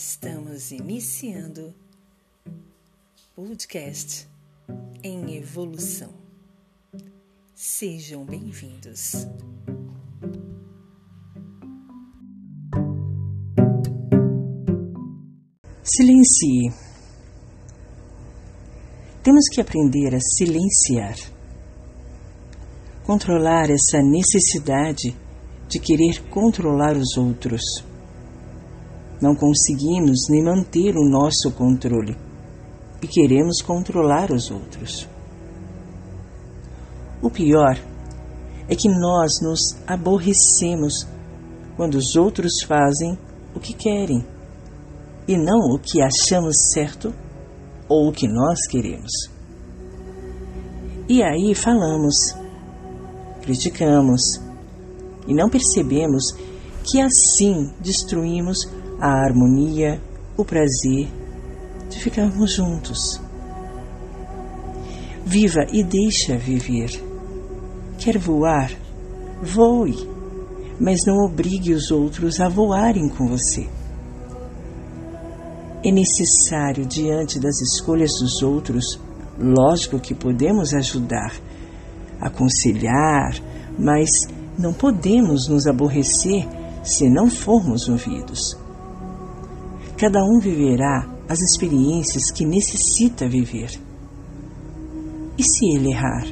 Estamos iniciando podcast em evolução. Sejam bem-vindos. Silencie. Temos que aprender a silenciar. Controlar essa necessidade de querer controlar os outros. Não conseguimos nem manter o nosso controle e queremos controlar os outros. O pior é que nós nos aborrecemos quando os outros fazem o que querem e não o que achamos certo ou o que nós queremos. E aí falamos, criticamos e não percebemos que assim destruímos a harmonia, o prazer de ficarmos juntos. Viva e deixa viver. Quer voar? Voe, mas não obrigue os outros a voarem com você. É necessário, diante das escolhas dos outros, lógico que podemos ajudar, aconselhar, mas não podemos nos aborrecer se não formos ouvidos. Cada um viverá as experiências que necessita viver. E se ele errar?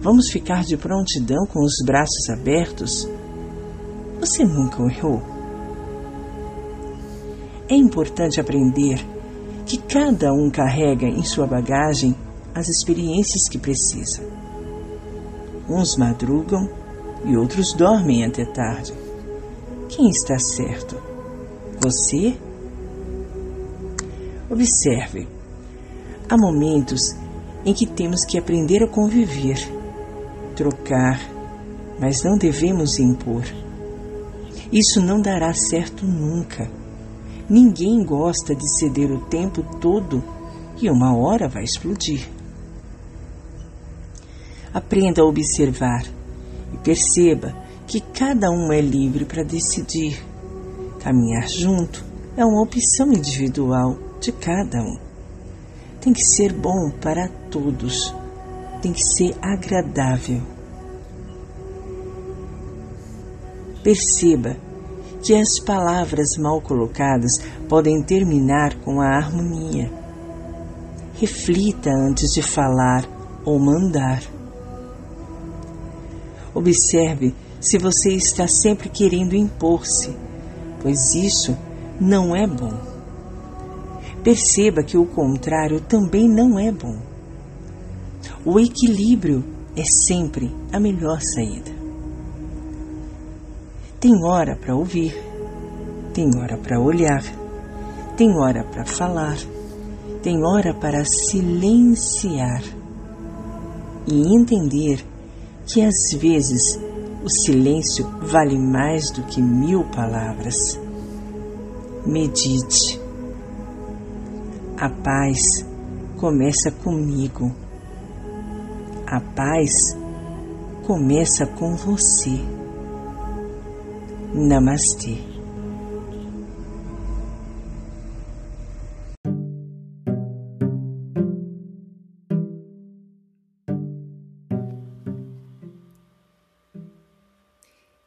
Vamos ficar de prontidão com os braços abertos? Você nunca errou? É importante aprender que cada um carrega em sua bagagem as experiências que precisa. Uns madrugam e outros dormem até tarde. Quem está certo? Você? Observe. Há momentos em que temos que aprender a conviver, trocar, mas não devemos impor. Isso não dará certo nunca Ninguém gosta de ceder o tempo todo e uma hora vai explodir. Aprenda a observar e perceba que cada um é livre para decidir. Caminhar junto é uma opção individual de cada um. Tem que ser bom para todos, tem que ser agradável. Perceba que as palavras mal colocadas podem terminar com a harmonia. Reflita antes de falar ou mandar. Observe se você está sempre querendo impor-se, pois isso não é bom. Perceba que o contrário também não é bom. O equilíbrio é sempre a melhor saída. Tem hora para ouvir, tem hora para olhar, tem hora para falar, tem hora para silenciar e entender que às vezes o silêncio vale mais do que mil palavras. Medite. A paz começa comigo. A paz começa com você. Namastê.